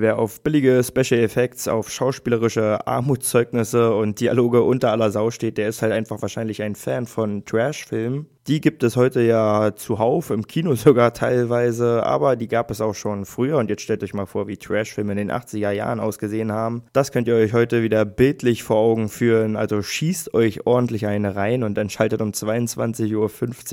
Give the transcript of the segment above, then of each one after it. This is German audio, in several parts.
Wer auf billige Special Effects, auf schauspielerische Armutszeugnisse und Dialoge unter aller Sau steht, der ist halt einfach wahrscheinlich ein Fan von Trash-Filmen. Die gibt es heute ja zuhauf, im Kino sogar teilweise, aber die gab es auch schon früher und jetzt stellt euch mal vor, wie Trash-Filme in den 80er Jahren ausgesehen haben. Das könnt ihr euch heute wieder bildlich vor Augen führen, also schießt euch ordentlich eine rein und dann schaltet um 22.15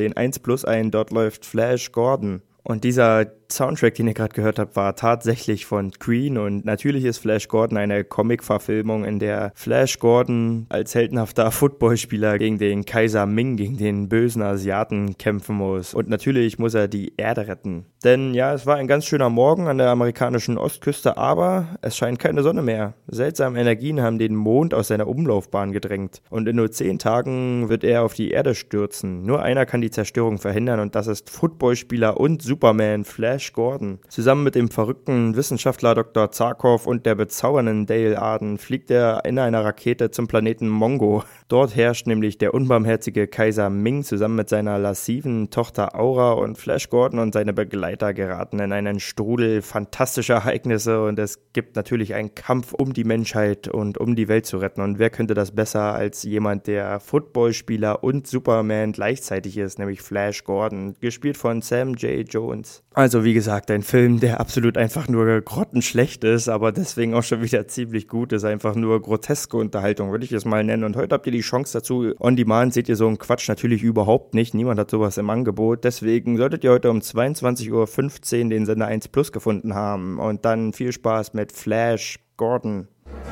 Uhr 1 plus ein, dort läuft Flash Gordon. Und dieser Soundtrack, den ihr gerade gehört habt, war tatsächlich von Queen und natürlich ist Flash Gordon eine Comic-Verfilmung, in der Flash Gordon als heldenhafter Footballspieler gegen den Kaiser Ming, gegen den bösen Asiaten kämpfen muss. Und natürlich muss er die Erde retten. Denn ja, es war ein ganz schöner Morgen an der amerikanischen Ostküste, aber es scheint keine Sonne mehr. Seltsame Energien haben den Mond aus seiner Umlaufbahn gedrängt. Und in nur zehn Tagen wird er auf die Erde stürzen. Nur einer kann die Zerstörung verhindern und das ist Footballspieler und Super Superman Flash Gordon. Zusammen mit dem verrückten Wissenschaftler Dr. Zarkov und der bezaubernden Dale Arden fliegt er in einer Rakete zum Planeten Mongo. Dort herrscht nämlich der unbarmherzige Kaiser Ming zusammen mit seiner lassiven Tochter Aura und Flash Gordon und seine Begleiter geraten in einen Strudel fantastischer Ereignisse und es gibt natürlich einen Kampf um die Menschheit und um die Welt zu retten. Und wer könnte das besser als jemand, der Footballspieler und Superman gleichzeitig ist, nämlich Flash Gordon, gespielt von Sam J. Jones. Also wie gesagt, ein Film, der absolut einfach nur grottenschlecht ist, aber deswegen auch schon wieder ziemlich gut ist. Einfach nur groteske Unterhaltung, würde ich es mal nennen. Und heute habt ihr die Chance dazu. On Demand seht ihr so einen Quatsch natürlich überhaupt nicht. Niemand hat sowas im Angebot. Deswegen solltet ihr heute um 22.15 Uhr den Sender 1 Plus gefunden haben. Und dann viel Spaß mit Flash Gordon.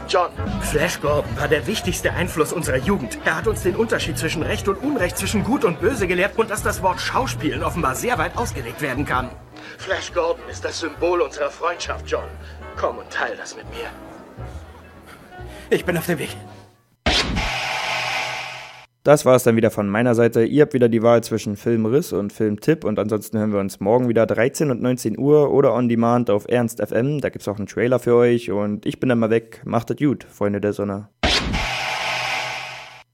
John, Flash Gordon war der wichtigste Einfluss unserer Jugend. Er hat uns den Unterschied zwischen Recht und Unrecht, zwischen Gut und Böse gelehrt und dass das Wort Schauspielen offenbar sehr weit ausgelegt werden kann. Flash Gordon ist das Symbol unserer Freundschaft, John. Komm und teil das mit mir. Ich bin auf dem Weg. Das war es dann wieder von meiner Seite. Ihr habt wieder die Wahl zwischen Filmriss und Filmtipp und ansonsten hören wir uns morgen wieder 13 und 19 Uhr oder on demand auf Ernst FM. Da gibt es auch einen Trailer für euch und ich bin dann mal weg. Macht es gut, Freunde der Sonne.